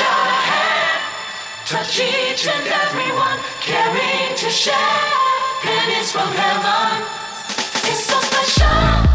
Out a hand, touch each and everyone, caring to share pennies from heaven. It's so special.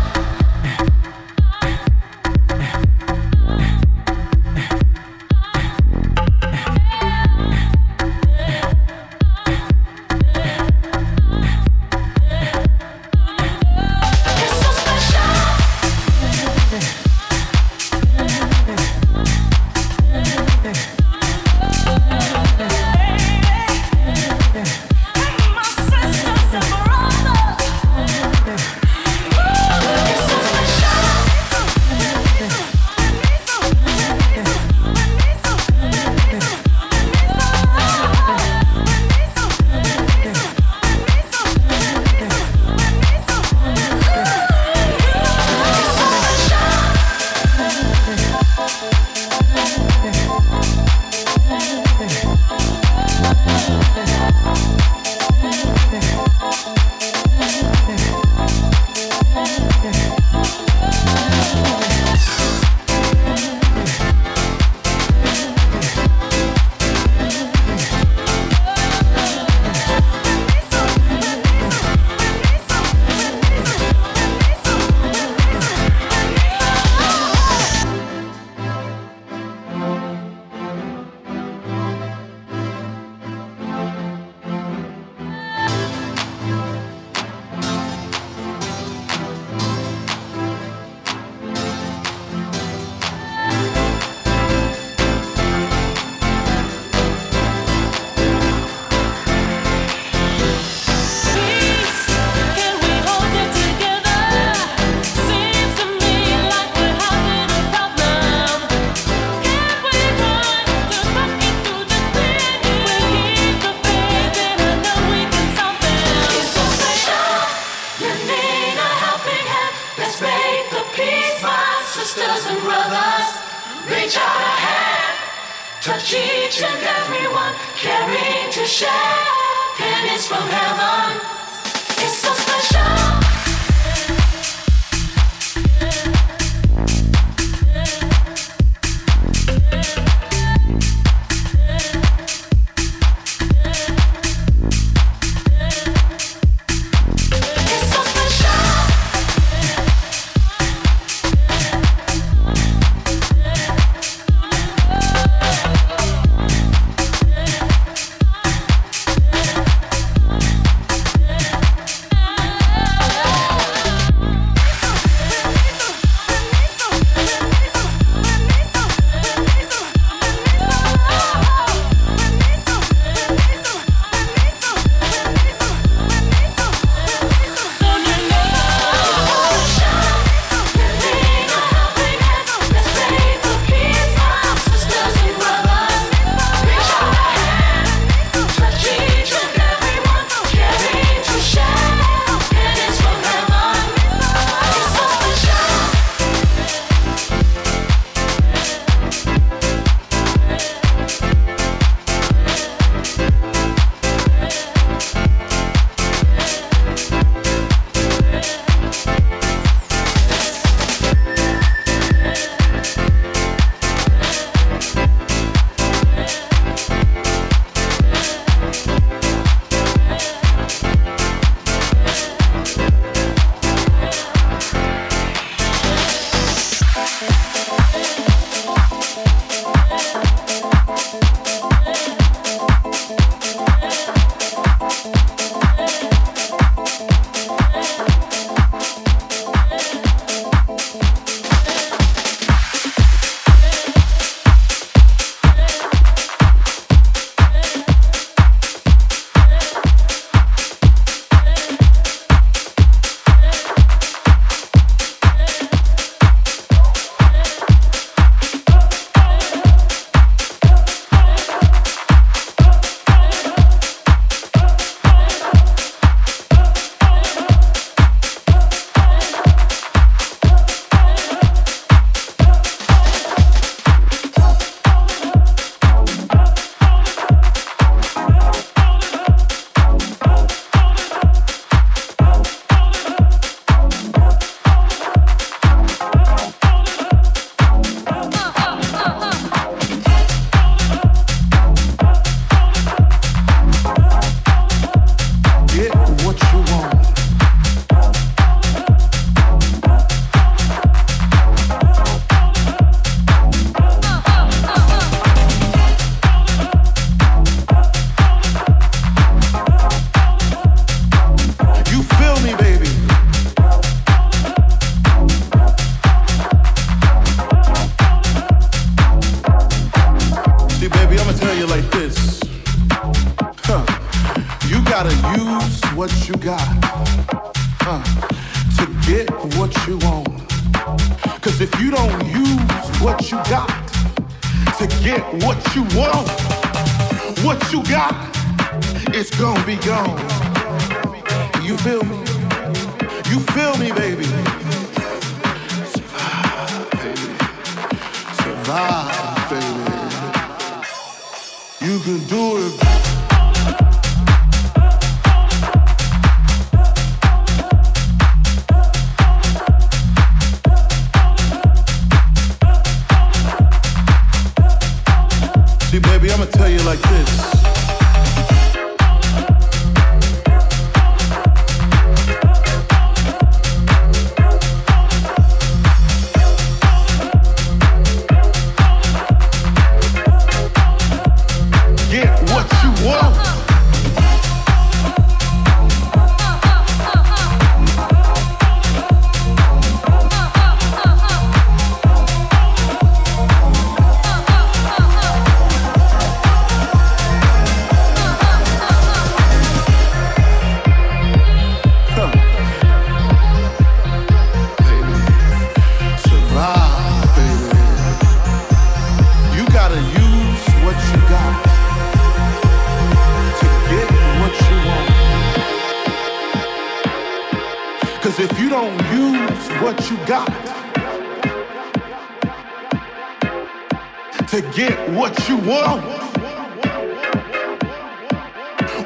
What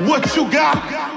what you got,